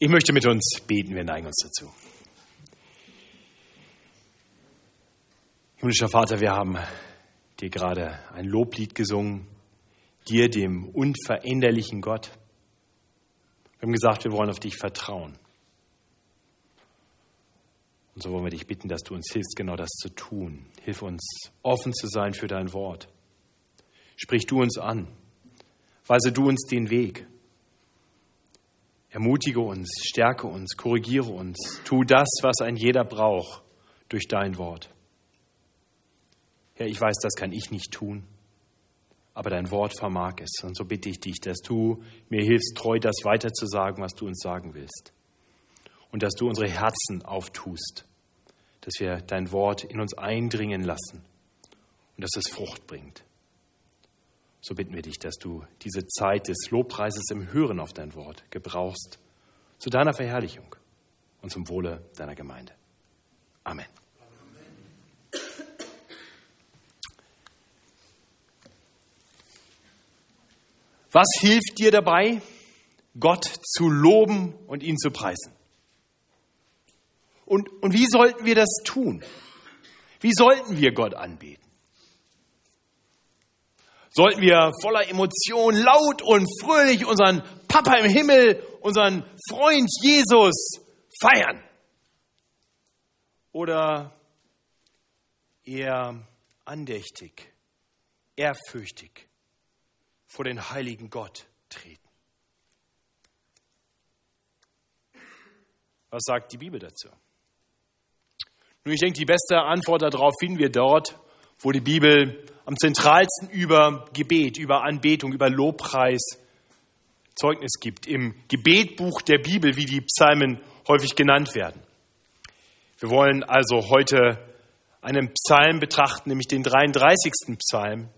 Ich möchte mit uns beten, wir neigen uns dazu. Himmlischer Vater, wir haben dir gerade ein Loblied gesungen, dir, dem unveränderlichen Gott. Wir haben gesagt, wir wollen auf dich vertrauen. Und so wollen wir dich bitten, dass du uns hilfst, genau das zu tun. Hilf uns, offen zu sein für dein Wort. Sprich du uns an. Weise du uns den Weg. Ermutige uns, stärke uns, korrigiere uns. Tu das, was ein jeder braucht durch dein Wort. Herr, ich weiß, das kann ich nicht tun, aber dein Wort vermag es. Und so bitte ich dich, dass du mir hilfst, treu das weiterzusagen, was du uns sagen willst. Und dass du unsere Herzen auftust, dass wir dein Wort in uns eindringen lassen und dass es Frucht bringt. So bitten wir dich, dass du diese Zeit des Lobpreises im Hören auf dein Wort gebrauchst zu deiner Verherrlichung und zum Wohle deiner Gemeinde. Amen. Was hilft dir dabei, Gott zu loben und ihn zu preisen? Und, und wie sollten wir das tun? Wie sollten wir Gott anbeten? Sollten wir voller Emotion laut und fröhlich unseren Papa im Himmel, unseren Freund Jesus feiern? Oder eher andächtig, ehrfürchtig, vor den heiligen Gott treten. Was sagt die Bibel dazu? Nun, ich denke, die beste Antwort darauf finden wir dort, wo die Bibel am zentralsten über Gebet, über Anbetung, über Lobpreis Zeugnis gibt. Im Gebetbuch der Bibel, wie die Psalmen häufig genannt werden. Wir wollen also heute einen Psalm betrachten, nämlich den 33. Psalm,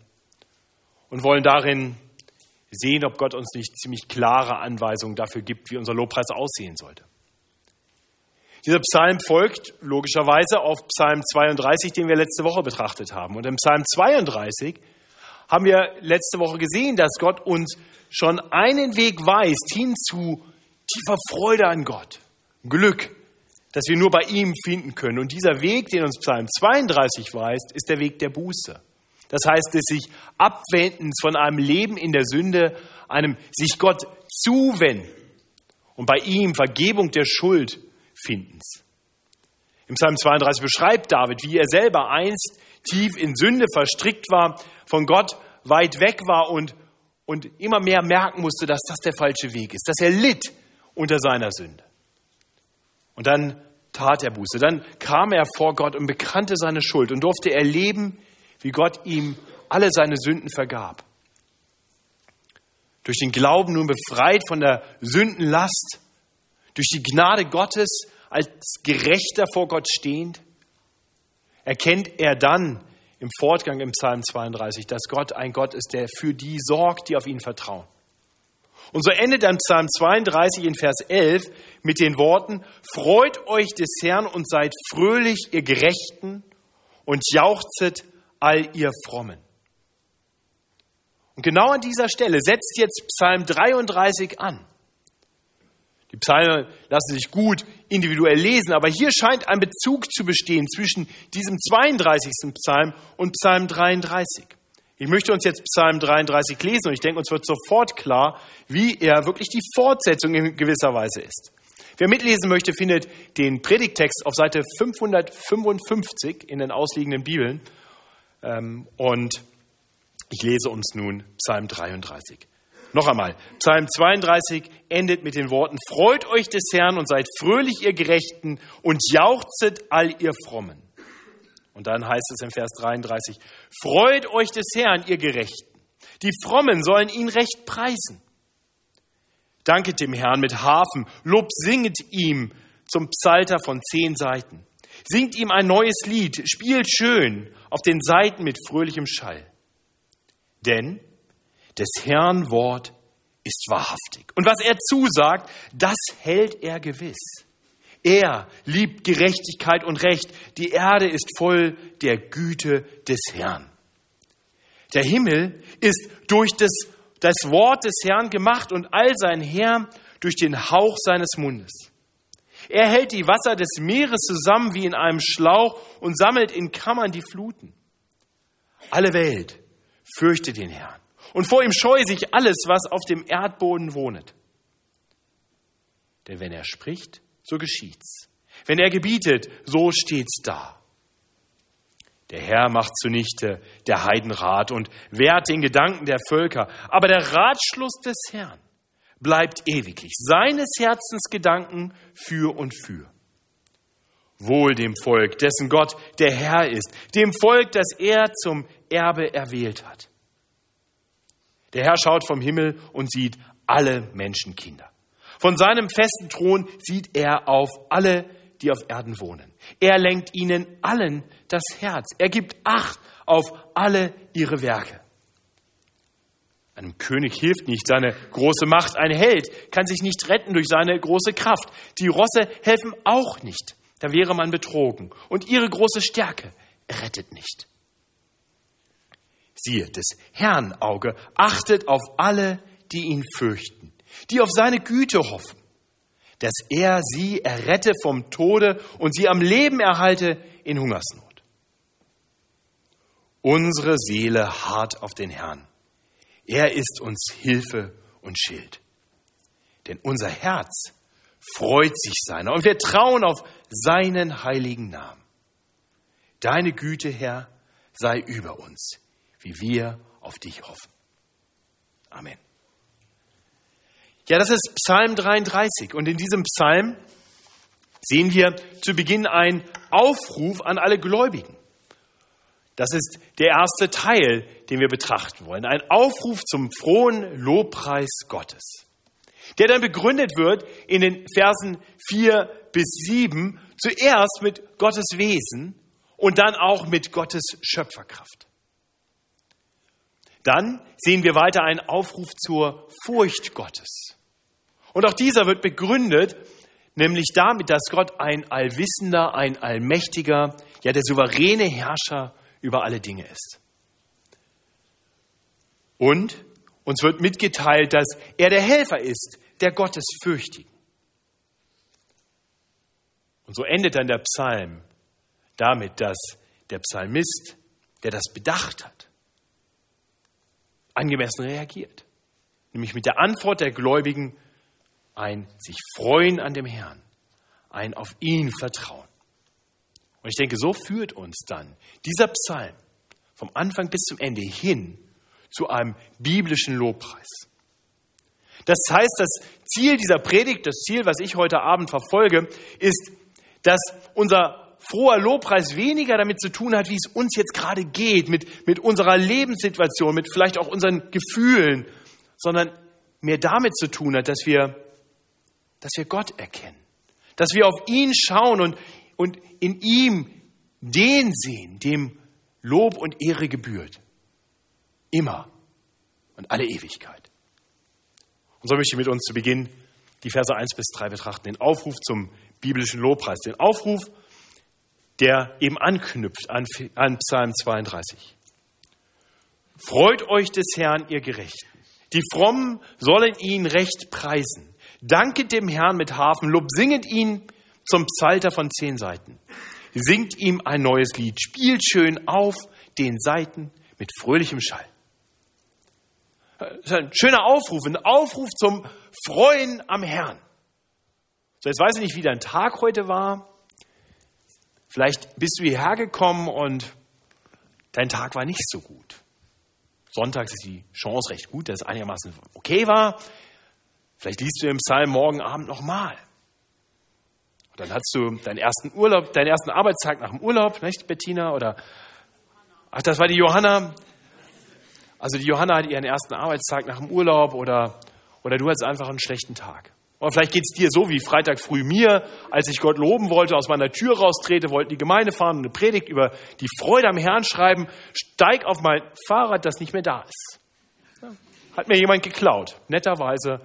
und wollen darin sehen, ob Gott uns nicht ziemlich klare Anweisungen dafür gibt, wie unser Lobpreis aussehen sollte. Dieser Psalm folgt logischerweise auf Psalm 32, den wir letzte Woche betrachtet haben. Und im Psalm 32 haben wir letzte Woche gesehen, dass Gott uns schon einen Weg weist hin zu tiefer Freude an Gott, Glück, das wir nur bei ihm finden können. Und dieser Weg, den uns Psalm 32 weist, ist der Weg der Buße. Das heißt, des sich Abwendens von einem Leben in der Sünde, einem sich Gott zuwenden und bei ihm Vergebung der Schuld findens. Im Psalm 32 beschreibt David, wie er selber einst tief in Sünde verstrickt war, von Gott weit weg war und, und immer mehr merken musste, dass das der falsche Weg ist, dass er litt unter seiner Sünde. Und dann tat er Buße. Dann kam er vor Gott und bekannte seine Schuld und durfte erleben, wie Gott ihm alle seine Sünden vergab. Durch den Glauben nun befreit von der Sündenlast, durch die Gnade Gottes als Gerechter vor Gott stehend, erkennt er dann im Fortgang im Psalm 32, dass Gott ein Gott ist, der für die sorgt, die auf ihn vertrauen. Und so endet dann Psalm 32 in Vers 11 mit den Worten, Freut euch des Herrn und seid fröhlich, ihr Gerechten, und jauchzet all ihr Frommen. Und genau an dieser Stelle setzt jetzt Psalm 33 an. Die Psalmen lassen sich gut individuell lesen, aber hier scheint ein Bezug zu bestehen zwischen diesem 32. Psalm und Psalm 33. Ich möchte uns jetzt Psalm 33 lesen und ich denke, uns wird sofort klar, wie er wirklich die Fortsetzung in gewisser Weise ist. Wer mitlesen möchte, findet den Predigtext auf Seite 555 in den ausliegenden Bibeln. Ähm, und ich lese uns nun Psalm 33. Noch einmal, Psalm 32 endet mit den Worten, Freut euch des Herrn und seid fröhlich, ihr Gerechten, und jauchzet all ihr Frommen. Und dann heißt es im Vers 33, Freut euch des Herrn, ihr Gerechten. Die Frommen sollen ihn recht preisen. Danket dem Herrn mit Hafen, Lob singet ihm zum Psalter von zehn Seiten. Singt ihm ein neues Lied, spielt schön auf den Seiten mit fröhlichem Schall. Denn des Herrn Wort ist wahrhaftig. Und was er zusagt, das hält er gewiss. Er liebt Gerechtigkeit und Recht. Die Erde ist voll der Güte des Herrn. Der Himmel ist durch das, das Wort des Herrn gemacht und all sein Herr durch den Hauch seines Mundes. Er hält die Wasser des Meeres zusammen wie in einem Schlauch und sammelt in Kammern die Fluten. Alle Welt fürchte den Herrn und vor ihm scheue sich alles, was auf dem Erdboden wohnet. Denn wenn er spricht, so geschieht's. Wenn er gebietet, so steht's da. Der Herr macht zunichte der Heidenrat und wehrt den Gedanken der Völker. Aber der Ratschluss des Herrn bleibt ewiglich, seines Herzens Gedanken für und für. Wohl dem Volk, dessen Gott der Herr ist, dem Volk, das er zum Erbe erwählt hat. Der Herr schaut vom Himmel und sieht alle Menschenkinder. Von seinem festen Thron sieht er auf alle, die auf Erden wohnen. Er lenkt ihnen allen das Herz. Er gibt Acht auf alle ihre Werke. Einem König hilft nicht seine große Macht. Ein Held kann sich nicht retten durch seine große Kraft. Die Rosse helfen auch nicht. Da wäre man betrogen. Und ihre große Stärke rettet nicht. Siehe, des Herrn Auge achtet auf alle, die ihn fürchten, die auf seine Güte hoffen, dass er sie errette vom Tode und sie am Leben erhalte in Hungersnot. Unsere Seele harrt auf den Herrn er ist uns Hilfe und Schild. Denn unser Herz freut sich seiner und wir trauen auf seinen heiligen Namen. Deine Güte, Herr, sei über uns, wie wir auf dich hoffen. Amen. Ja, das ist Psalm 33 und in diesem Psalm sehen wir zu Beginn einen Aufruf an alle Gläubigen. Das ist der erste Teil, den wir betrachten wollen. Ein Aufruf zum frohen Lobpreis Gottes, der dann begründet wird in den Versen 4 bis 7, zuerst mit Gottes Wesen und dann auch mit Gottes Schöpferkraft. Dann sehen wir weiter einen Aufruf zur Furcht Gottes. Und auch dieser wird begründet, nämlich damit, dass Gott ein allwissender, ein allmächtiger, ja der souveräne Herrscher über alle Dinge ist. Und uns wird mitgeteilt, dass er der Helfer ist, der Gottes fürchtigen. Und so endet dann der Psalm damit, dass der Psalmist, der das bedacht hat, angemessen reagiert. Nämlich mit der Antwort der Gläubigen ein sich freuen an dem Herrn, ein auf ihn vertrauen. Und ich denke, so führt uns dann dieser Psalm vom Anfang bis zum Ende hin zu einem biblischen Lobpreis. Das heißt, das Ziel dieser Predigt, das Ziel, was ich heute Abend verfolge, ist, dass unser froher Lobpreis weniger damit zu tun hat, wie es uns jetzt gerade geht, mit, mit unserer Lebenssituation, mit vielleicht auch unseren Gefühlen, sondern mehr damit zu tun hat, dass wir, dass wir Gott erkennen, dass wir auf ihn schauen und und in ihm den sehen, dem Lob und Ehre gebührt. Immer und alle Ewigkeit. Und so möchte ich mit uns zu Beginn die Verse 1 bis 3 betrachten, den Aufruf zum biblischen Lobpreis, den Aufruf, der eben anknüpft an, an Psalm 32. Freut euch des Herrn, ihr Gerechten. Die Frommen sollen ihn recht preisen. Danket dem Herrn mit Hafen, Lob singet ihn zum Psalter von zehn Seiten. Singt ihm ein neues Lied, spielt schön auf den Seiten mit fröhlichem Schall. Das ist ein schöner Aufruf, ein Aufruf zum Freuen am Herrn. So, jetzt weiß ich nicht, wie dein Tag heute war. Vielleicht bist du hierher gekommen und dein Tag war nicht so gut. Sonntags ist die Chance recht gut, dass es einigermaßen okay war. Vielleicht liest du im Psalm morgen Abend nochmal. Dann hast du deinen ersten Urlaub, deinen ersten Arbeitstag nach dem Urlaub, nicht, Bettina? Oder ach, das war die Johanna. Also die Johanna hat ihren ersten Arbeitstag nach dem Urlaub oder, oder du hattest einfach einen schlechten Tag. Oder vielleicht geht es dir so wie Freitag früh mir, als ich Gott loben wollte, aus meiner Tür raustrete, wollten die Gemeinde fahren und eine Predigt über die Freude am Herrn schreiben, steig auf mein Fahrrad, das nicht mehr da ist. Hat mir jemand geklaut, netterweise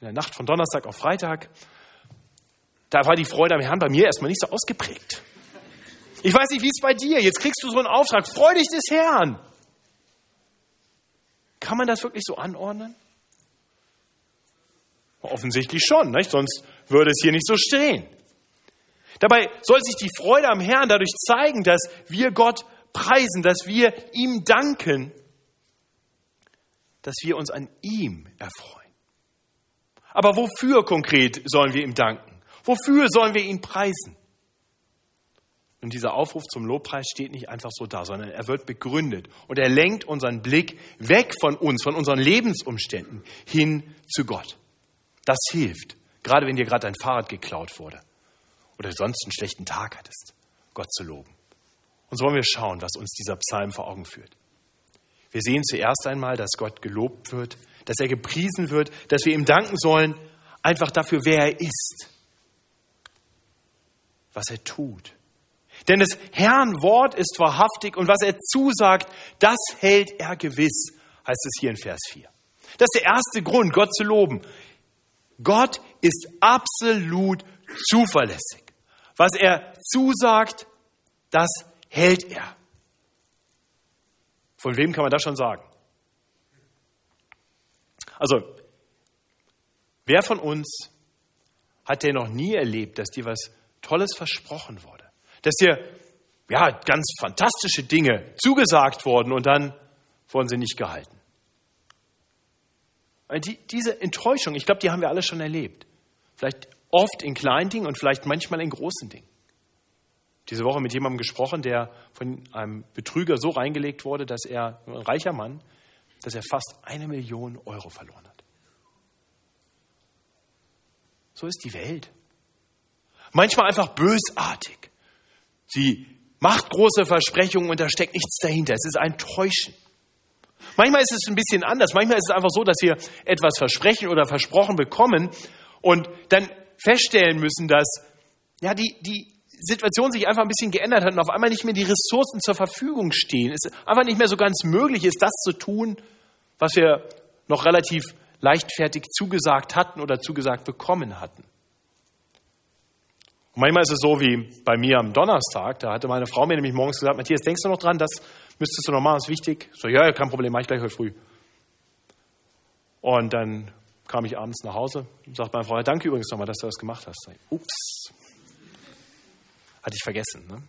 in der Nacht von Donnerstag auf Freitag. Da war die Freude am Herrn bei mir erstmal nicht so ausgeprägt. Ich weiß nicht, wie es bei dir. Jetzt kriegst du so einen Auftrag. Freu dich des Herrn. Kann man das wirklich so anordnen? Offensichtlich schon, nicht? sonst würde es hier nicht so stehen. Dabei soll sich die Freude am Herrn dadurch zeigen, dass wir Gott preisen, dass wir ihm danken, dass wir uns an ihm erfreuen. Aber wofür konkret sollen wir ihm danken? Wofür sollen wir ihn preisen? Und dieser Aufruf zum Lobpreis steht nicht einfach so da, sondern er wird begründet und er lenkt unseren Blick weg von uns, von unseren Lebensumständen hin zu Gott. Das hilft, gerade wenn dir gerade dein Fahrrad geklaut wurde oder sonst einen schlechten Tag hattest, Gott zu loben. Und so wollen wir schauen, was uns dieser Psalm vor Augen führt. Wir sehen zuerst einmal, dass Gott gelobt wird, dass er gepriesen wird, dass wir ihm danken sollen, einfach dafür, wer er ist, was er tut. Denn des Herrn Wort ist wahrhaftig und was er zusagt, das hält er gewiss, heißt es hier in Vers 4. Das ist der erste Grund, Gott zu loben. Gott ist absolut zuverlässig. Was er zusagt, das hält er. Von wem kann man das schon sagen? Also, wer von uns hat denn noch nie erlebt, dass dir was Tolles versprochen wurde? Dass dir ja, ganz fantastische Dinge zugesagt wurden und dann wurden sie nicht gehalten. Die, diese Enttäuschung, ich glaube, die haben wir alle schon erlebt. Vielleicht oft in kleinen Dingen und vielleicht manchmal in großen Dingen. Diese Woche mit jemandem gesprochen, der von einem Betrüger so reingelegt wurde, dass er, ein reicher Mann, dass er fast eine Million Euro verloren hat. So ist die Welt. Manchmal einfach bösartig. Sie macht große Versprechungen und da steckt nichts dahinter. Es ist ein Täuschen. Manchmal ist es ein bisschen anders. Manchmal ist es einfach so, dass wir etwas versprechen oder versprochen bekommen und dann feststellen müssen, dass ja, die, die Situation sich einfach ein bisschen geändert hat und auf einmal nicht mehr die Ressourcen zur Verfügung stehen. Es einfach nicht mehr so ganz möglich ist, das zu tun, was wir noch relativ leichtfertig zugesagt hatten oder zugesagt bekommen hatten. Und manchmal ist es so wie bei mir am Donnerstag, da hatte meine Frau mir nämlich morgens gesagt, Matthias, denkst du noch dran, das müsstest du noch machen, ist wichtig. So, ja, kein Problem, mach ich gleich heute früh. Und dann kam ich abends nach Hause und sagte meine Frau, danke übrigens nochmal, dass du das gemacht hast. Ups, hatte ich vergessen. Ne?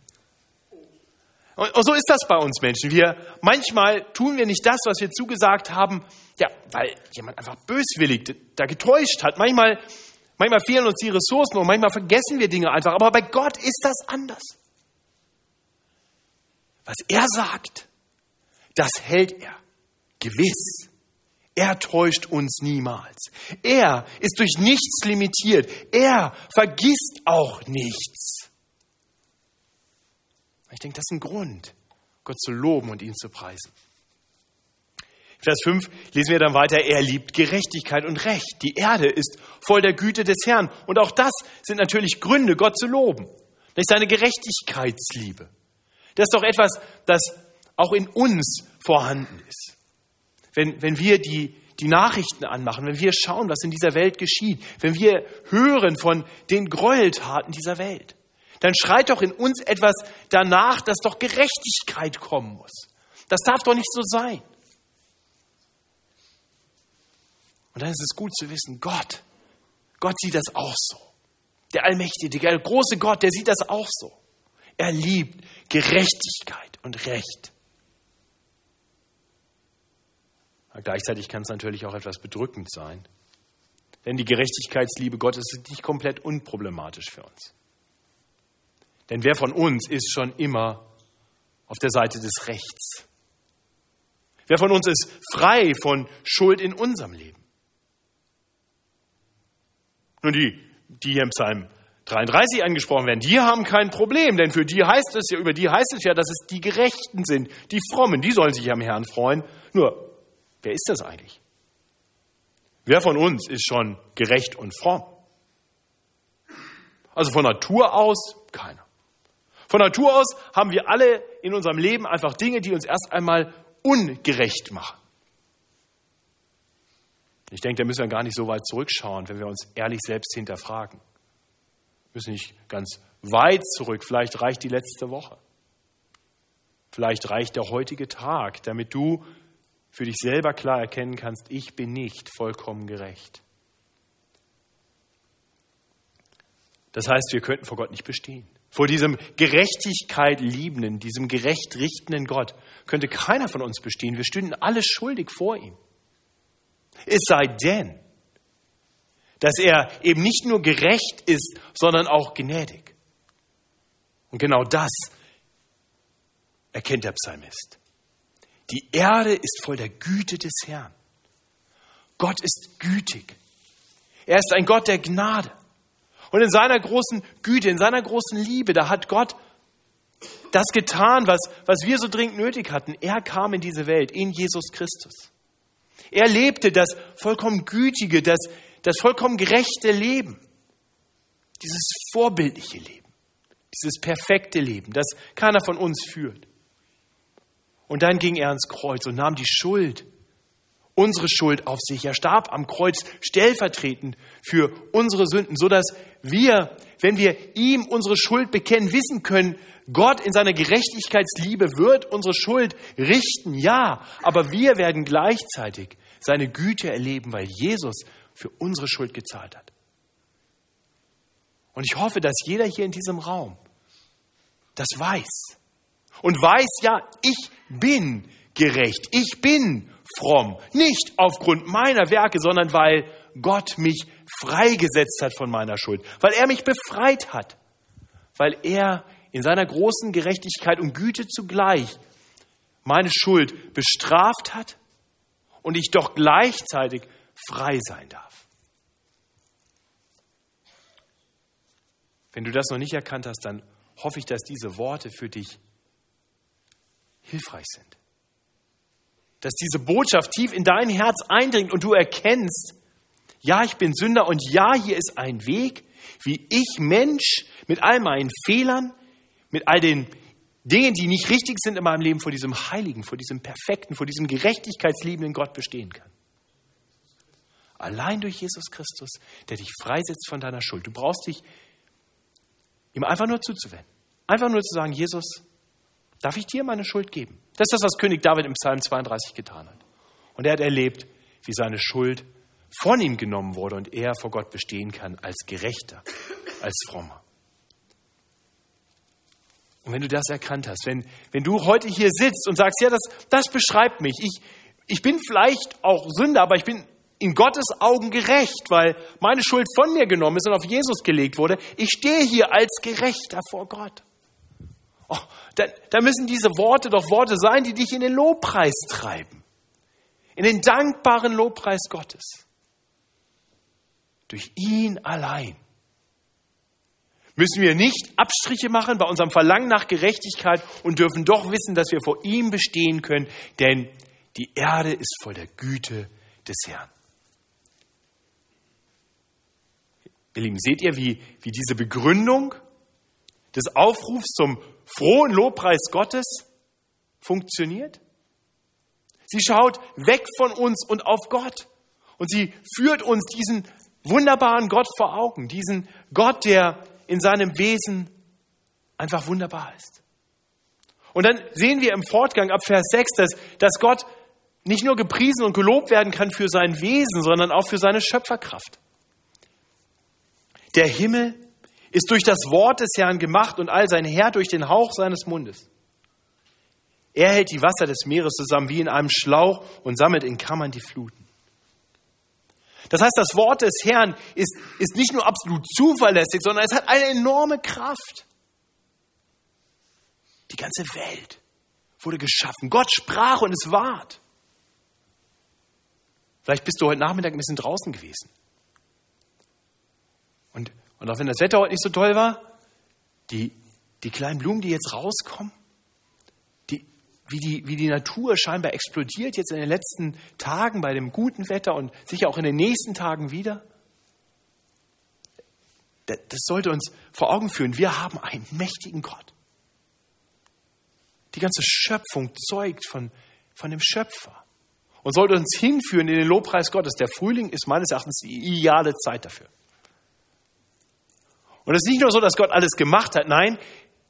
Und, und so ist das bei uns Menschen. Wir, manchmal tun wir nicht das, was wir zugesagt haben, ja, weil jemand einfach böswillig da getäuscht hat. Manchmal, manchmal fehlen uns die Ressourcen und manchmal vergessen wir Dinge einfach. Aber bei Gott ist das anders. Was er sagt, das hält er. Gewiss. Er täuscht uns niemals. Er ist durch nichts limitiert. Er vergisst auch nichts. Ich denke, das ist ein Grund, Gott zu loben und ihn zu preisen. Vers 5 lesen wir dann weiter, er liebt Gerechtigkeit und Recht. Die Erde ist voll der Güte des Herrn. Und auch das sind natürlich Gründe, Gott zu loben. Ist seine Gerechtigkeitsliebe. Das ist doch etwas, das auch in uns vorhanden ist. Wenn, wenn wir die, die Nachrichten anmachen, wenn wir schauen, was in dieser Welt geschieht, wenn wir hören von den Gräueltaten dieser Welt, dann schreit doch in uns etwas danach, dass doch Gerechtigkeit kommen muss. Das darf doch nicht so sein. Und dann ist es gut zu wissen, Gott, Gott sieht das auch so. Der Allmächtige, der große Gott, der sieht das auch so. Er liebt Gerechtigkeit und Recht. Aber gleichzeitig kann es natürlich auch etwas bedrückend sein. Denn die Gerechtigkeitsliebe Gottes ist nicht komplett unproblematisch für uns. Denn wer von uns ist schon immer auf der Seite des Rechts? Wer von uns ist frei von Schuld in unserem Leben? Nun, die, die hier im Psalm 33 angesprochen werden, die haben kein Problem, denn für die heißt es ja, über die heißt es ja, dass es die Gerechten sind, die Frommen, die sollen sich am Herrn freuen. Nur, wer ist das eigentlich? Wer von uns ist schon gerecht und fromm? Also von Natur aus keiner. Von Natur aus haben wir alle in unserem Leben einfach Dinge, die uns erst einmal ungerecht machen. Ich denke, da müssen wir gar nicht so weit zurückschauen, wenn wir uns ehrlich selbst hinterfragen. Müssen nicht ganz weit zurück, vielleicht reicht die letzte Woche. Vielleicht reicht der heutige Tag, damit du für dich selber klar erkennen kannst, ich bin nicht vollkommen gerecht. Das heißt, wir könnten vor Gott nicht bestehen. Vor diesem Gerechtigkeit liebenden, diesem gerecht richtenden Gott könnte keiner von uns bestehen. Wir stünden alle schuldig vor ihm. Es sei denn, dass er eben nicht nur gerecht ist, sondern auch gnädig. Und genau das erkennt der Psalmist. Die Erde ist voll der Güte des Herrn. Gott ist gütig. Er ist ein Gott der Gnade. Und in seiner großen Güte, in seiner großen Liebe, da hat Gott das getan, was, was wir so dringend nötig hatten. Er kam in diese Welt, in Jesus Christus. Er lebte das vollkommen gütige, das, das vollkommen gerechte Leben. Dieses vorbildliche Leben. Dieses perfekte Leben, das keiner von uns führt. Und dann ging er ans Kreuz und nahm die Schuld unsere Schuld auf sich. Er starb am Kreuz stellvertretend für unsere Sünden, so dass wir, wenn wir ihm unsere Schuld bekennen, wissen können, Gott in seiner Gerechtigkeitsliebe wird unsere Schuld richten, ja, aber wir werden gleichzeitig seine Güte erleben, weil Jesus für unsere Schuld gezahlt hat. Und ich hoffe, dass jeder hier in diesem Raum das weiß. Und weiß, ja, ich bin gerecht, ich bin fromm. Nicht aufgrund meiner Werke, sondern weil Gott mich freigesetzt hat von meiner Schuld, weil er mich befreit hat, weil er in seiner großen Gerechtigkeit und Güte zugleich meine Schuld bestraft hat und ich doch gleichzeitig frei sein darf. Wenn du das noch nicht erkannt hast, dann hoffe ich, dass diese Worte für dich hilfreich sind dass diese Botschaft tief in dein Herz eindringt und du erkennst, ja, ich bin Sünder und ja, hier ist ein Weg, wie ich Mensch mit all meinen Fehlern, mit all den Dingen, die nicht richtig sind in meinem Leben, vor diesem heiligen, vor diesem perfekten, vor diesem gerechtigkeitsliebenden Gott bestehen kann. Allein durch Jesus Christus, der dich freisetzt von deiner Schuld. Du brauchst dich ihm einfach nur zuzuwenden. Einfach nur zu sagen, Jesus, darf ich dir meine Schuld geben? Das ist das, was König David im Psalm 32 getan hat. Und er hat erlebt, wie seine Schuld von ihm genommen wurde und er vor Gott bestehen kann als Gerechter, als Frommer. Und wenn du das erkannt hast, wenn, wenn du heute hier sitzt und sagst, ja, das, das beschreibt mich, ich, ich bin vielleicht auch Sünder, aber ich bin in Gottes Augen gerecht, weil meine Schuld von mir genommen ist und auf Jesus gelegt wurde. Ich stehe hier als Gerechter vor Gott. Oh, da, da müssen diese Worte doch Worte sein, die dich in den Lobpreis treiben. In den dankbaren Lobpreis Gottes. Durch ihn allein müssen wir nicht Abstriche machen bei unserem Verlangen nach Gerechtigkeit und dürfen doch wissen, dass wir vor ihm bestehen können, denn die Erde ist voll der Güte des Herrn. Ihr Lieben, seht ihr, wie, wie diese Begründung des Aufrufs zum frohen Lobpreis Gottes funktioniert? Sie schaut weg von uns und auf Gott. Und sie führt uns diesen wunderbaren Gott vor Augen, diesen Gott, der in seinem Wesen einfach wunderbar ist. Und dann sehen wir im Fortgang ab Vers 6, dass, dass Gott nicht nur gepriesen und gelobt werden kann für sein Wesen, sondern auch für seine Schöpferkraft. Der Himmel ist durch das Wort des Herrn gemacht und all sein Herr durch den Hauch seines Mundes. Er hält die Wasser des Meeres zusammen wie in einem Schlauch und sammelt in Kammern die Fluten. Das heißt, das Wort des Herrn ist, ist nicht nur absolut zuverlässig, sondern es hat eine enorme Kraft. Die ganze Welt wurde geschaffen. Gott sprach und es ward. Vielleicht bist du heute Nachmittag ein bisschen draußen gewesen. Und und auch wenn das Wetter heute nicht so toll war, die, die kleinen Blumen, die jetzt rauskommen, die, wie, die, wie die Natur scheinbar explodiert jetzt in den letzten Tagen bei dem guten Wetter und sicher auch in den nächsten Tagen wieder. Das sollte uns vor Augen führen. Wir haben einen mächtigen Gott. Die ganze Schöpfung zeugt von, von dem Schöpfer und sollte uns hinführen in den Lobpreis Gottes. Der Frühling ist meines Erachtens die ideale Zeit dafür. Und es ist nicht nur so, dass Gott alles gemacht hat, nein,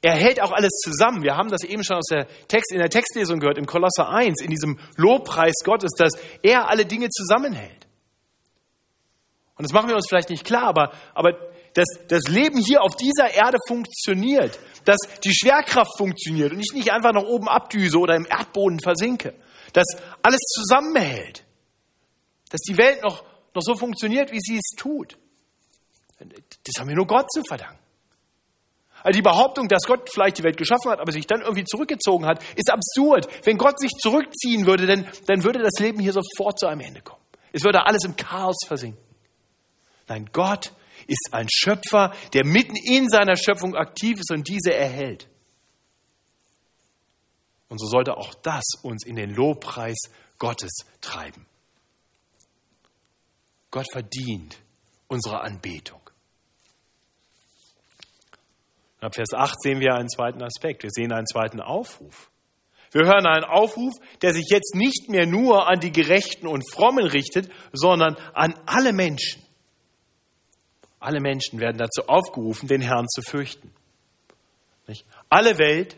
er hält auch alles zusammen. Wir haben das eben schon aus der Text, in der Textlesung gehört, im Kolosser 1, in diesem Lobpreis Gottes, dass er alle Dinge zusammenhält. Und das machen wir uns vielleicht nicht klar, aber, aber dass das Leben hier auf dieser Erde funktioniert, dass die Schwerkraft funktioniert und ich nicht einfach nach oben abdüse oder im Erdboden versinke, dass alles zusammenhält, dass die Welt noch, noch so funktioniert, wie sie es tut. Das haben wir nur Gott zu verdanken. Also die Behauptung, dass Gott vielleicht die Welt geschaffen hat, aber sich dann irgendwie zurückgezogen hat, ist absurd. Wenn Gott sich zurückziehen würde, dann, dann würde das Leben hier sofort zu einem Ende kommen. Es würde alles im Chaos versinken. Nein, Gott ist ein Schöpfer, der mitten in seiner Schöpfung aktiv ist und diese erhält. Und so sollte auch das uns in den Lobpreis Gottes treiben. Gott verdient unsere Anbetung. Ab Vers 8 sehen wir einen zweiten Aspekt. Wir sehen einen zweiten Aufruf. Wir hören einen Aufruf, der sich jetzt nicht mehr nur an die Gerechten und Frommen richtet, sondern an alle Menschen. Alle Menschen werden dazu aufgerufen, den Herrn zu fürchten. Nicht? Alle Welt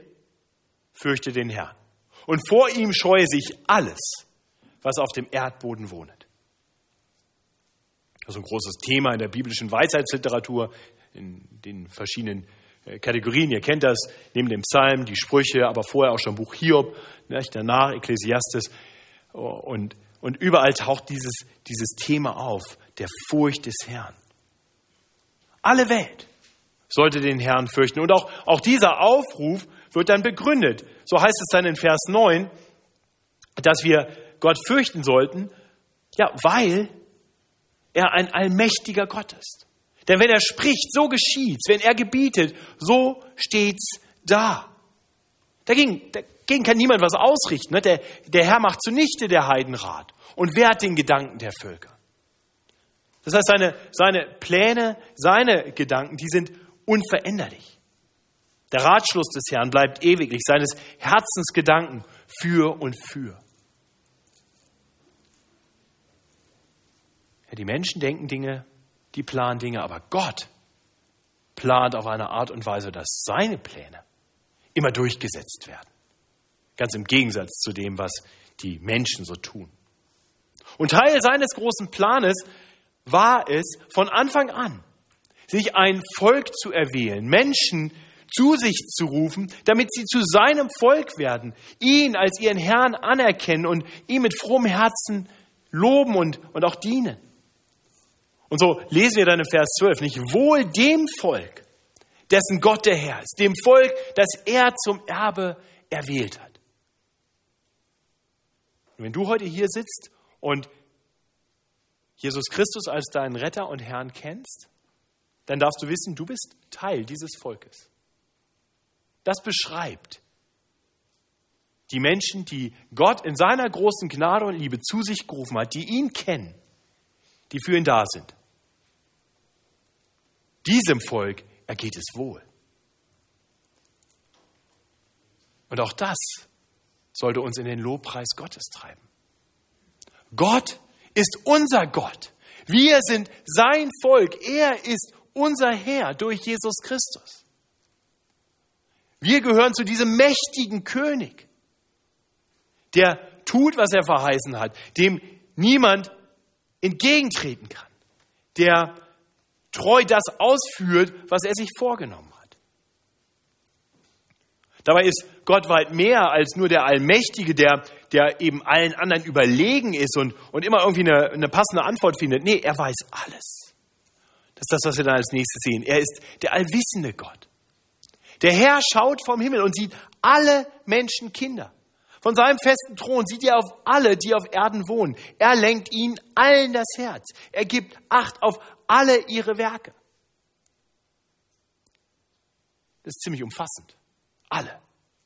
fürchte den Herrn. Und vor ihm scheue sich alles, was auf dem Erdboden wohnt. Das ist ein großes Thema in der biblischen Weisheitsliteratur, in den verschiedenen Kategorien. Ihr kennt das, neben dem Psalm, die Sprüche, aber vorher auch schon Buch Hiob, danach Ekklesiastes. Und, und überall taucht dieses, dieses Thema auf, der Furcht des Herrn. Alle Welt sollte den Herrn fürchten. Und auch, auch dieser Aufruf wird dann begründet. So heißt es dann in Vers 9, dass wir Gott fürchten sollten, ja, weil er ein allmächtiger Gott ist. Denn wenn er spricht, so geschieht's. Wenn er gebietet, so steht's da. Dagegen, kann niemand was ausrichten. Ne? Der, der Herr macht zunichte der Heidenrat und wehrt den Gedanken der Völker. Das heißt, seine, seine Pläne, seine Gedanken, die sind unveränderlich. Der Ratschluss des Herrn bleibt ewiglich, seines Herzens Gedanken für und für. Ja, die Menschen denken Dinge, die planen Dinge, aber Gott plant auf eine Art und Weise, dass seine Pläne immer durchgesetzt werden. Ganz im Gegensatz zu dem, was die Menschen so tun. Und Teil seines großen Planes war es von Anfang an, sich ein Volk zu erwählen, Menschen zu sich zu rufen, damit sie zu seinem Volk werden, ihn als ihren Herrn anerkennen und ihm mit frohem Herzen loben und, und auch dienen. Und so lesen wir dann im Vers 12, nicht wohl dem Volk, dessen Gott der Herr ist, dem Volk, das er zum Erbe erwählt hat. Und wenn du heute hier sitzt und Jesus Christus als deinen Retter und Herrn kennst, dann darfst du wissen, du bist Teil dieses Volkes. Das beschreibt die Menschen, die Gott in seiner großen Gnade und Liebe zu sich gerufen hat, die ihn kennen, die für ihn da sind. Diesem Volk ergeht es wohl. Und auch das sollte uns in den Lobpreis Gottes treiben. Gott ist unser Gott. Wir sind sein Volk. Er ist unser Herr durch Jesus Christus. Wir gehören zu diesem mächtigen König, der tut, was er verheißen hat, dem niemand entgegentreten kann, der treu das ausführt, was er sich vorgenommen hat. Dabei ist Gott weit mehr als nur der Allmächtige, der, der eben allen anderen überlegen ist und, und immer irgendwie eine, eine passende Antwort findet. Nee, er weiß alles. Das ist das, was wir dann als nächstes sehen. Er ist der allwissende Gott. Der Herr schaut vom Himmel und sieht alle Menschen Kinder. Von seinem festen Thron sieht er auf alle, die auf Erden wohnen. Er lenkt ihnen allen das Herz. Er gibt Acht auf alle ihre Werke. Das ist ziemlich umfassend. Alle,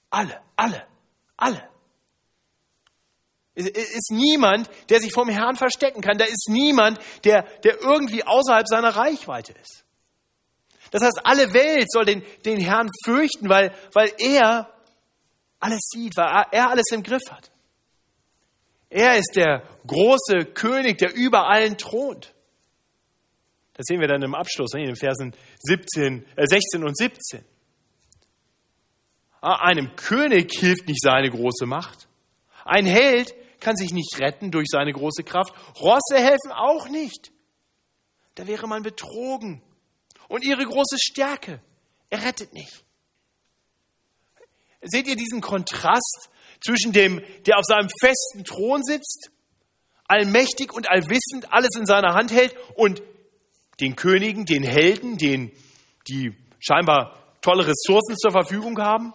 alle, alle, alle. Es ist niemand, der sich vom Herrn verstecken kann. Da ist niemand, der, der irgendwie außerhalb seiner Reichweite ist. Das heißt, alle Welt soll den, den Herrn fürchten, weil, weil er alles sieht, weil er alles im Griff hat. Er ist der große König, der über allen thront. Das sehen wir dann im Abschluss, in den Versen 17, äh 16 und 17. Ah, einem König hilft nicht seine große Macht. Ein Held kann sich nicht retten durch seine große Kraft. Rosse helfen auch nicht. Da wäre man betrogen. und ihre große Stärke. Er rettet nicht. Seht ihr diesen Kontrast zwischen dem, der auf seinem festen Thron sitzt, allmächtig und allwissend alles in seiner Hand hält, und den Königen, den Helden, den, die scheinbar tolle Ressourcen zur Verfügung haben?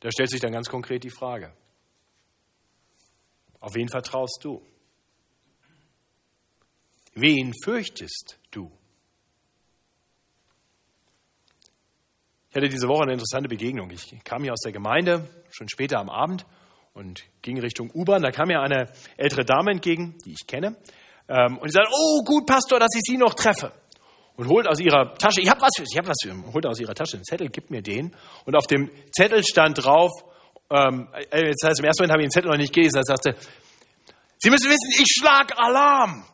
Da stellt sich dann ganz konkret die Frage, auf wen vertraust du? Wen fürchtest du? Ich hatte diese Woche eine interessante Begegnung. Ich kam hier aus der Gemeinde, schon später am Abend, und ging Richtung U-Bahn. Da kam mir eine ältere Dame entgegen, die ich kenne. Ähm, und sie sagte, oh gut, Pastor, dass ich Sie noch treffe. Und holt aus ihrer Tasche, ich habe was für Sie, ich habe was für Sie, holt aus ihrer Tasche einen Zettel, gibt mir den. Und auf dem Zettel stand drauf, ähm, äh, das heißt, im ersten Moment habe ich den Zettel noch nicht gelesen, er sagte, Sie müssen wissen, ich schlag Alarm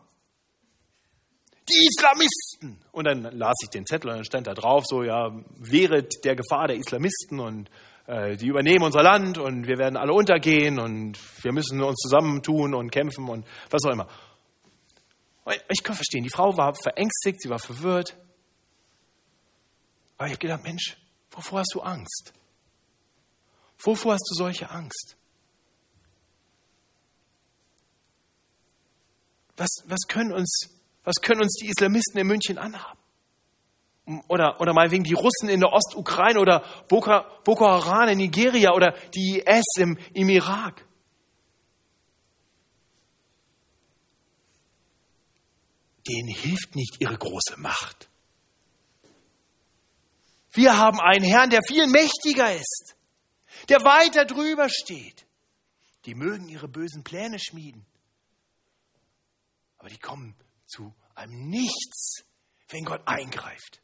die Islamisten. Und dann las ich den Zettel und dann stand da drauf, so, ja, wehret der Gefahr der Islamisten und äh, die übernehmen unser Land und wir werden alle untergehen und wir müssen uns zusammentun und kämpfen und was auch immer. Ich kann verstehen, die Frau war verängstigt, sie war verwirrt. Aber ich habe gedacht, Mensch, wovor hast du Angst? Wovor hast du solche Angst? Was, was können uns was können uns die Islamisten in München anhaben? Oder, oder meinetwegen die Russen in der Ostukraine oder Boko, Boko Haram in Nigeria oder die IS im, im Irak. Denen hilft nicht ihre große Macht. Wir haben einen Herrn, der viel mächtiger ist, der weiter drüber steht. Die mögen ihre bösen Pläne schmieden, aber die kommen zu einem Nichts, wenn Gott eingreift.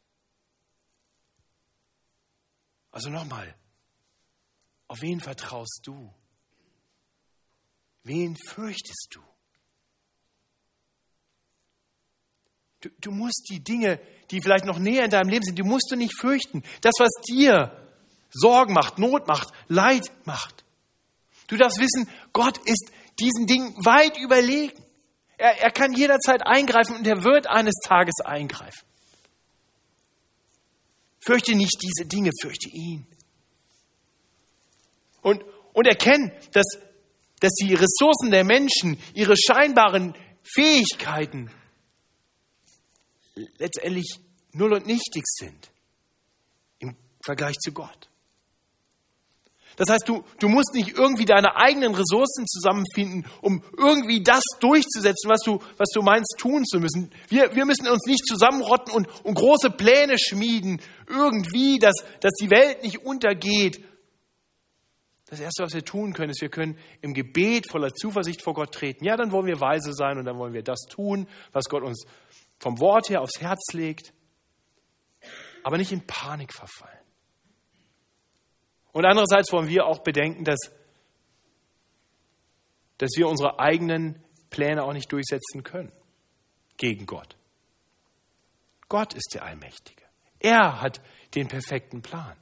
Also nochmal, auf wen vertraust du? Wen fürchtest du? du? Du musst die Dinge, die vielleicht noch näher in deinem Leben sind, die musst du nicht fürchten. Das, was dir Sorgen macht, Not macht, Leid macht. Du darfst wissen, Gott ist diesen Dingen weit überlegen. Er, er kann jederzeit eingreifen und er wird eines Tages eingreifen. Fürchte nicht diese Dinge, fürchte ihn. Und, und erkenn, dass, dass die Ressourcen der Menschen, ihre scheinbaren Fähigkeiten letztendlich null und nichtig sind im Vergleich zu Gott. Das heißt, du, du musst nicht irgendwie deine eigenen Ressourcen zusammenfinden, um irgendwie das durchzusetzen, was du, was du meinst tun zu müssen. Wir, wir müssen uns nicht zusammenrotten und, und große Pläne schmieden, irgendwie, dass, dass die Welt nicht untergeht. Das Erste, was wir tun können, ist, wir können im Gebet voller Zuversicht vor Gott treten. Ja, dann wollen wir weise sein und dann wollen wir das tun, was Gott uns vom Wort her aufs Herz legt, aber nicht in Panik verfallen. Und andererseits wollen wir auch bedenken, dass, dass wir unsere eigenen Pläne auch nicht durchsetzen können gegen Gott. Gott ist der Allmächtige. Er hat den perfekten Plan.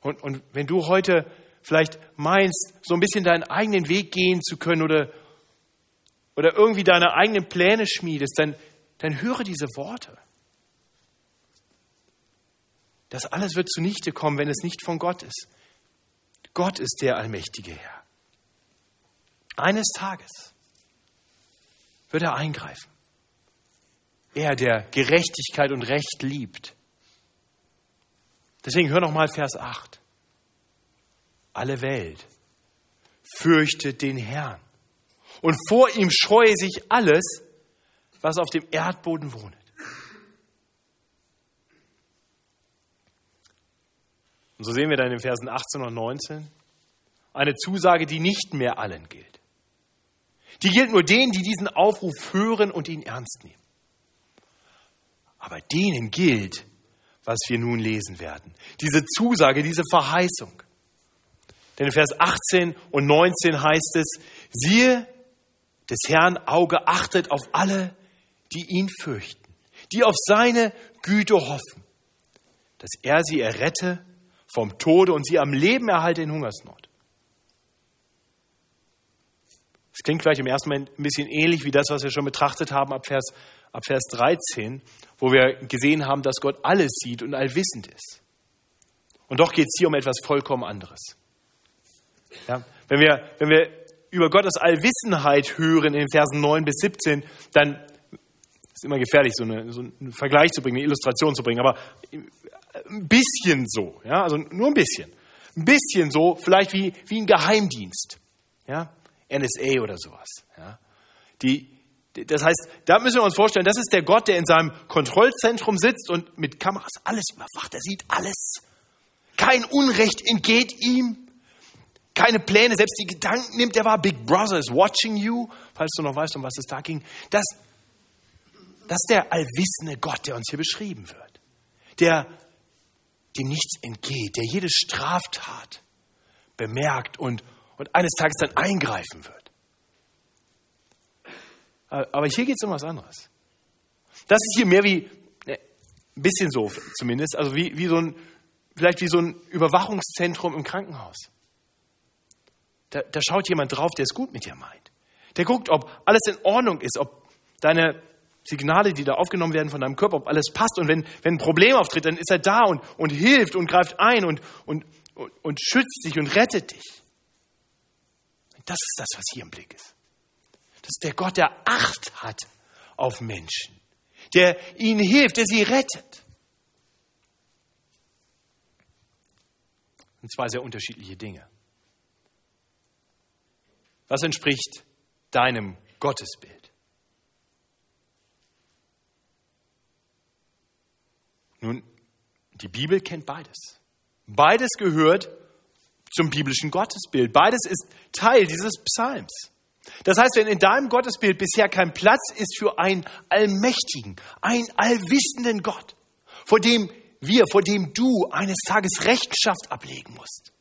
Und, und wenn du heute vielleicht meinst, so ein bisschen deinen eigenen Weg gehen zu können oder, oder irgendwie deine eigenen Pläne schmiedest, dann, dann höre diese Worte. Das alles wird zunichte kommen, wenn es nicht von Gott ist. Gott ist der allmächtige Herr. Eines Tages wird er eingreifen. Er, der Gerechtigkeit und Recht liebt. Deswegen hör noch mal Vers 8. Alle Welt fürchtet den Herrn und vor ihm scheue sich alles, was auf dem Erdboden wohnt. Und so sehen wir dann in den Versen 18 und 19 eine Zusage, die nicht mehr allen gilt. Die gilt nur denen, die diesen Aufruf hören und ihn ernst nehmen. Aber denen gilt, was wir nun lesen werden. Diese Zusage, diese Verheißung. Denn in Vers 18 und 19 heißt es, siehe, des Herrn Auge achtet auf alle, die ihn fürchten, die auf seine Güte hoffen, dass er sie errette vom Tode und sie am Leben erhalte in Hungersnot. Das klingt vielleicht im ersten Moment ein bisschen ähnlich wie das, was wir schon betrachtet haben ab Vers, ab Vers 13, wo wir gesehen haben, dass Gott alles sieht und allwissend ist. Und doch geht es hier um etwas vollkommen anderes. Ja, wenn, wir, wenn wir über Gottes Allwissenheit hören in den Versen 9 bis 17, dann ist es immer gefährlich, so, eine, so einen Vergleich zu bringen, eine Illustration zu bringen, aber ein bisschen so, ja, also nur ein bisschen. Ein bisschen so, vielleicht wie, wie ein Geheimdienst, ja, NSA oder sowas, ja. Die, das heißt, da müssen wir uns vorstellen, das ist der Gott, der in seinem Kontrollzentrum sitzt und mit Kameras alles überwacht. Er sieht alles. Kein Unrecht entgeht ihm. Keine Pläne, selbst die Gedanken nimmt. Der war Big Brother is watching you. Falls du noch weißt, um was es da ging. Das, das ist der allwissende Gott, der uns hier beschrieben wird. Der dem nichts entgeht, der jede Straftat bemerkt und, und eines Tages dann eingreifen wird. Aber hier geht es um was anderes. Das ist hier mehr wie, ne, ein bisschen so zumindest, also wie, wie so ein, vielleicht wie so ein Überwachungszentrum im Krankenhaus. Da, da schaut jemand drauf, der es gut mit dir meint. Der guckt, ob alles in Ordnung ist, ob deine Signale, die da aufgenommen werden von deinem Körper, ob alles passt. Und wenn, wenn ein Problem auftritt, dann ist er da und, und hilft und greift ein und, und, und, und schützt dich und rettet dich. Das ist das, was hier im Blick ist. Das ist der Gott, der Acht hat auf Menschen, der ihnen hilft, der sie rettet. Und zwar sehr unterschiedliche Dinge. Was entspricht deinem Gottesbild? Nun, die Bibel kennt beides. Beides gehört zum biblischen Gottesbild. Beides ist Teil dieses Psalms. Das heißt, wenn in deinem Gottesbild bisher kein Platz ist für einen allmächtigen, einen allwissenden Gott, vor dem wir, vor dem du eines Tages Rechenschaft ablegen musst,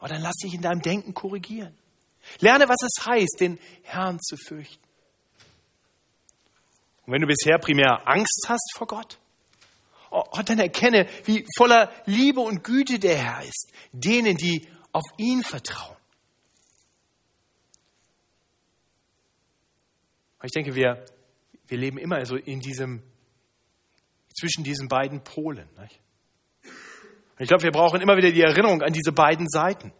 oh, dann lass dich in deinem Denken korrigieren. Lerne, was es heißt, den Herrn zu fürchten. Und wenn du bisher primär Angst hast vor Gott, oh, dann erkenne, wie voller Liebe und Güte der Herr ist, denen, die auf ihn vertrauen. Ich denke, wir, wir leben immer also in diesem, zwischen diesen beiden Polen. Nicht? Ich glaube, wir brauchen immer wieder die Erinnerung an diese beiden Seiten.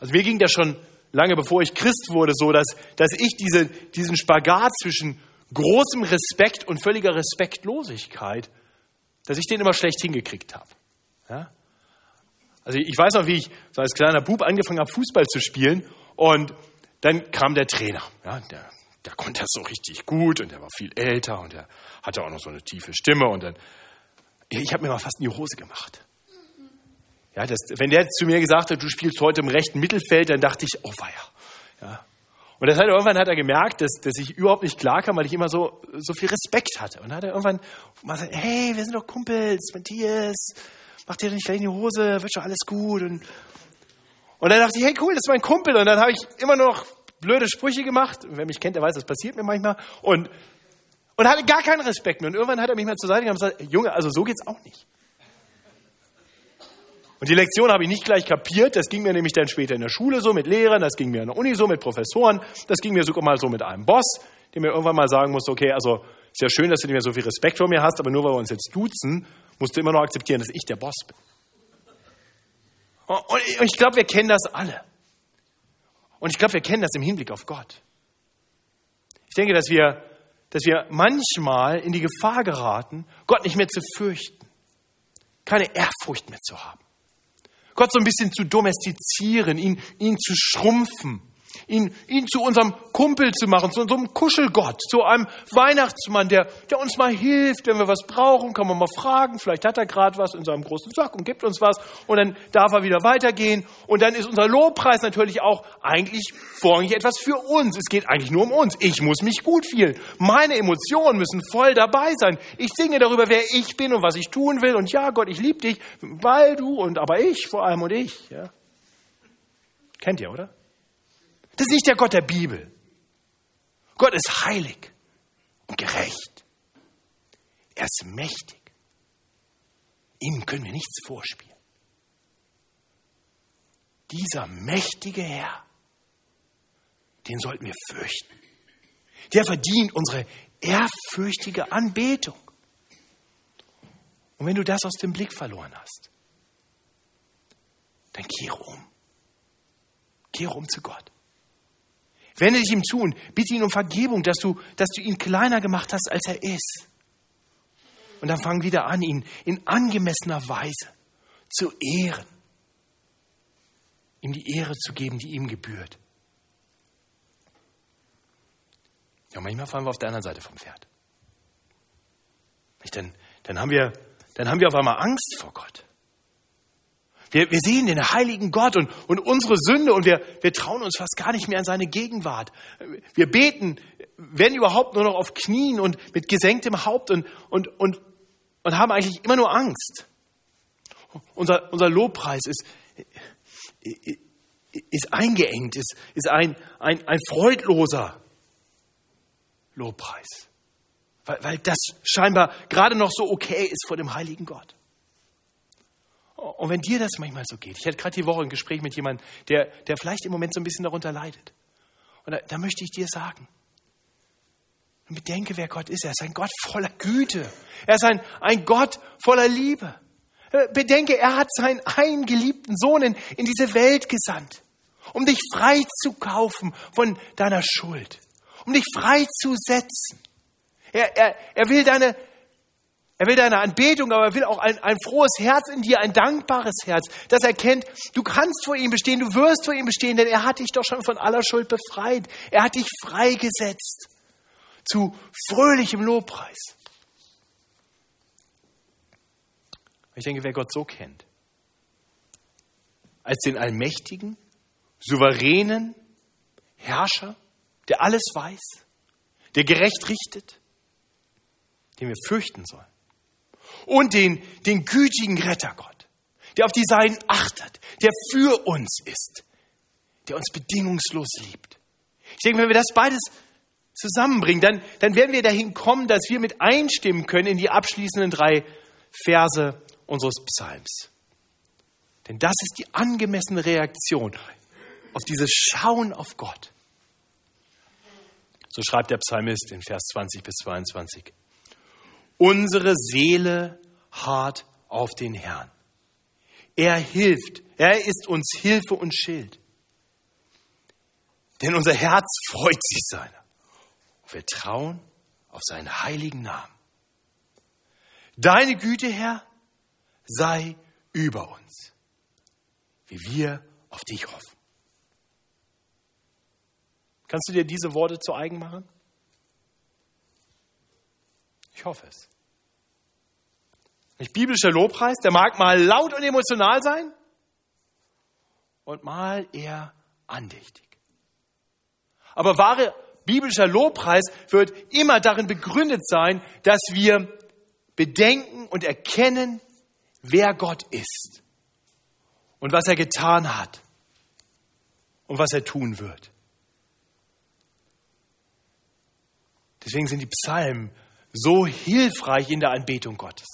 Also mir ging das schon lange bevor ich Christ wurde so, dass, dass ich diese, diesen Spagat zwischen großem Respekt und völliger Respektlosigkeit, dass ich den immer schlecht hingekriegt habe. Ja? Also ich weiß noch, wie ich so als kleiner Bub angefangen habe, Fußball zu spielen und dann kam der Trainer. Ja, der, der konnte das so richtig gut und der war viel älter und der hatte auch noch so eine tiefe Stimme und dann, ich habe mir mal fast in die Hose gemacht. Ja, das, wenn der zu mir gesagt hat, du spielst heute im rechten Mittelfeld, dann dachte ich, oh weia. Ja, und das hat irgendwann hat er gemerkt, dass, dass ich überhaupt nicht klar kam, weil ich immer so, so viel Respekt hatte. Und dann hat er irgendwann mal gesagt, hey, wir sind doch Kumpels, Matthias, mach dir doch nicht gleich in die Hose, wird schon alles gut. Und, und dann dachte ich, hey, cool, das ist mein Kumpel. Und dann habe ich immer noch blöde Sprüche gemacht. Wer mich kennt, der weiß, das passiert mir manchmal. Und, und hatte gar keinen Respekt mehr. Und irgendwann hat er mich mal zur Seite genommen und gesagt, Junge, also so geht's auch nicht. Und die Lektion habe ich nicht gleich kapiert. Das ging mir nämlich dann später in der Schule so mit Lehrern, das ging mir in der Uni so mit Professoren, das ging mir sogar mal so mit einem Boss, der mir irgendwann mal sagen musste, okay, also ist ja schön, dass du nicht mehr so viel Respekt vor mir hast, aber nur weil wir uns jetzt duzen, musst du immer noch akzeptieren, dass ich der Boss bin. Und ich glaube, wir kennen das alle. Und ich glaube, wir kennen das im Hinblick auf Gott. Ich denke, dass wir, dass wir manchmal in die Gefahr geraten, Gott nicht mehr zu fürchten, keine Ehrfurcht mehr zu haben. Gott so ein bisschen zu domestizieren, ihn, ihn zu schrumpfen, ihn, ihn zu unserem Kumpel zu machen, zu unserem Kuschelgott, zu einem Weihnachtsmann, der, der uns mal hilft, wenn wir was brauchen, kann man mal fragen, vielleicht hat er gerade was in seinem großen Sack und gibt uns was und dann darf er wieder weitergehen und dann ist unser Lobpreis natürlich auch eigentlich vorrangig etwas für uns. Es geht eigentlich nur um uns. Ich muss mich gut fühlen. Meine Emotionen müssen voll dabei sein. Ich singe darüber, wer ich bin und was ich tun will und ja, Gott, ich liebe dich, weil du und aber ich vor allem und ich. Ja. Kennt ihr, oder? Das ist nicht der Gott der Bibel. Gott ist heilig und gerecht. Er ist mächtig. Ihm können wir nichts vorspielen. dieser mächtige Herr, den sollten wir fürchten. Der verdient unsere ehrfürchtige Anbetung. Und wenn du das aus dem Blick verloren hast, dann kehre um. Kehre um zu Gott. Wende dich ihm zu und bitte ihn um Vergebung, dass du, dass du ihn kleiner gemacht hast, als er ist. Und dann fang wieder an, ihn in angemessener Weise zu ehren. Ihm die Ehre zu geben, die ihm gebührt. Ja, manchmal fallen wir auf der anderen Seite vom Pferd. Dann, dann, haben wir, dann haben wir auf einmal Angst vor Gott. Wir, wir sehen den heiligen Gott und, und unsere Sünde und wir, wir trauen uns fast gar nicht mehr an seine Gegenwart. Wir beten, wenn überhaupt, nur noch auf Knien und mit gesenktem Haupt und, und, und, und haben eigentlich immer nur Angst. Unser, unser Lobpreis ist, ist eingeengt, ist, ist ein, ein, ein freudloser Lobpreis. Weil, weil das scheinbar gerade noch so okay ist vor dem heiligen Gott. Und wenn dir das manchmal so geht, ich hatte gerade die Woche ein Gespräch mit jemandem, der, der vielleicht im Moment so ein bisschen darunter leidet. Und da, da möchte ich dir sagen, und bedenke, wer Gott ist. Er ist ein Gott voller Güte. Er ist ein, ein Gott voller Liebe. Äh, bedenke, er hat seinen eingeliebten Sohn in, in diese Welt gesandt, um dich frei zu kaufen von deiner Schuld, um dich frei zu setzen. Er, er, er will deine, er will deine Anbetung, aber er will auch ein, ein frohes Herz in dir, ein dankbares Herz, das erkennt, du kannst vor ihm bestehen, du wirst vor ihm bestehen, denn er hat dich doch schon von aller Schuld befreit. Er hat dich freigesetzt zu fröhlichem Lobpreis. Ich denke, wer Gott so kennt, als den allmächtigen, souveränen Herrscher, der alles weiß, der gerecht richtet, den wir fürchten sollen. Und den, den gütigen Rettergott, der auf die Seinen achtet, der für uns ist, der uns bedingungslos liebt. Ich denke, wenn wir das beides zusammenbringen, dann, dann werden wir dahin kommen, dass wir mit einstimmen können in die abschließenden drei Verse unseres Psalms. Denn das ist die angemessene Reaktion auf dieses Schauen auf Gott. So schreibt der Psalmist in Vers 20 bis 22. Unsere Seele hart auf den Herrn. Er hilft, er ist uns Hilfe und Schild. Denn unser Herz freut sich seiner. Wir trauen auf seinen heiligen Namen. Deine Güte, Herr, sei über uns, wie wir auf dich hoffen. Kannst du dir diese Worte zu eigen machen? Ich hoffe es. Nicht biblischer Lobpreis, der mag mal laut und emotional sein und mal eher andächtig. Aber wahre biblischer Lobpreis wird immer darin begründet sein, dass wir bedenken und erkennen, wer Gott ist und was er getan hat und was er tun wird. Deswegen sind die Psalmen so hilfreich in der Anbetung Gottes.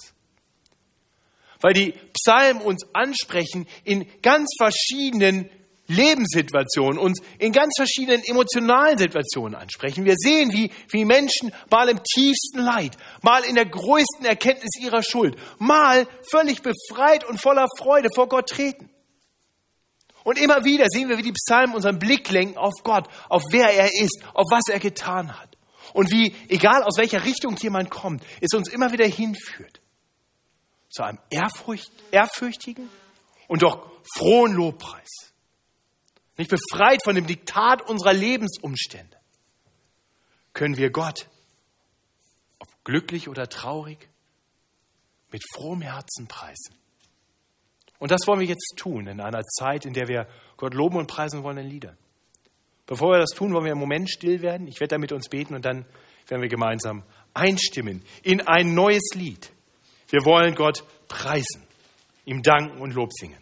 Weil die Psalmen uns ansprechen in ganz verschiedenen Lebenssituationen, uns in ganz verschiedenen emotionalen Situationen ansprechen. Wir sehen, wie, wie Menschen mal im tiefsten Leid, mal in der größten Erkenntnis ihrer Schuld, mal völlig befreit und voller Freude vor Gott treten. Und immer wieder sehen wir, wie die Psalmen unseren Blick lenken auf Gott, auf wer er ist, auf was er getan hat. Und wie, egal aus welcher Richtung jemand kommt, es uns immer wieder hinführt. Zu einem ehrfurcht, ehrfürchtigen und doch frohen Lobpreis nicht befreit von dem Diktat unserer Lebensumstände, können wir Gott, ob glücklich oder traurig, mit frohem Herzen preisen. Und das wollen wir jetzt tun in einer Zeit, in der wir Gott loben und preisen wollen in Liedern. Bevor wir das tun, wollen wir im Moment still werden. Ich werde da mit uns beten und dann werden wir gemeinsam einstimmen in ein neues Lied. Wir wollen Gott preisen, ihm danken und Lob singen.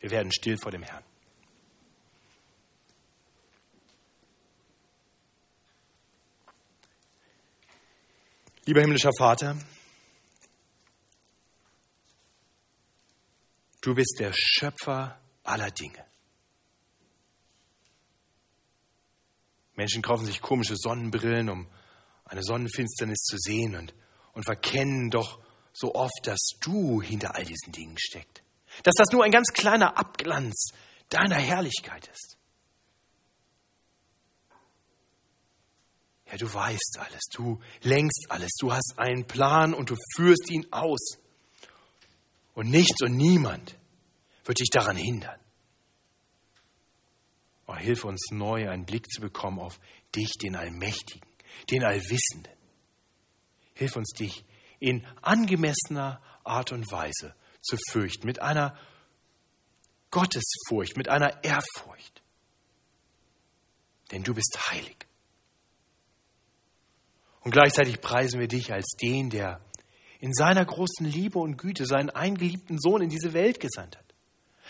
Wir werden still vor dem Herrn. Lieber himmlischer Vater, du bist der Schöpfer aller Dinge. Menschen kaufen sich komische Sonnenbrillen, um eine Sonnenfinsternis zu sehen und, und verkennen doch so oft, dass du hinter all diesen Dingen steckst. Dass das nur ein ganz kleiner Abglanz deiner Herrlichkeit ist. Ja, du weißt alles, du lenkst alles, du hast einen Plan und du führst ihn aus. Und nichts und niemand wird dich daran hindern. Oh, hilf uns neu einen Blick zu bekommen auf dich, den Allmächtigen, den Allwissenden. Hilf uns dich in angemessener Art und Weise zu fürchten, mit einer Gottesfurcht, mit einer Ehrfurcht. Denn du bist heilig. Und gleichzeitig preisen wir dich als den, der in seiner großen Liebe und Güte seinen eingeliebten Sohn in diese Welt gesandt hat.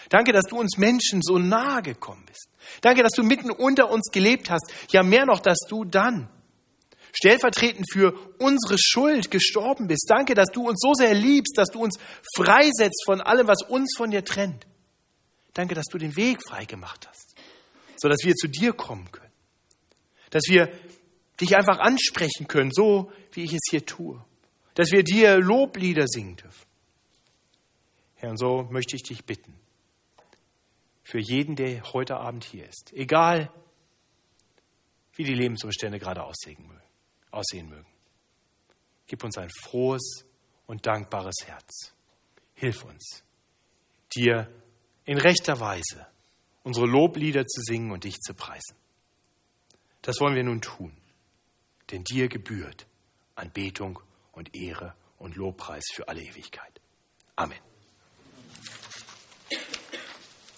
Danke, dass du uns Menschen so nahe gekommen bist. Danke, dass du mitten unter uns gelebt hast. Ja, mehr noch, dass du dann stellvertretend für unsere Schuld gestorben bist. Danke, dass du uns so sehr liebst, dass du uns freisetzt von allem, was uns von dir trennt. Danke, dass du den Weg frei gemacht hast, sodass wir zu dir kommen können. Dass wir dich einfach ansprechen können, so wie ich es hier tue. Dass wir dir Loblieder singen dürfen. Herr, und so möchte ich dich bitten, für jeden, der heute Abend hier ist, egal wie die Lebensumstände gerade aussehen mögen. Gib uns ein frohes und dankbares Herz. Hilf uns, dir in rechter Weise unsere Loblieder zu singen und dich zu preisen. Das wollen wir nun tun, denn dir gebührt Anbetung und Ehre und Lobpreis für alle Ewigkeit. Amen.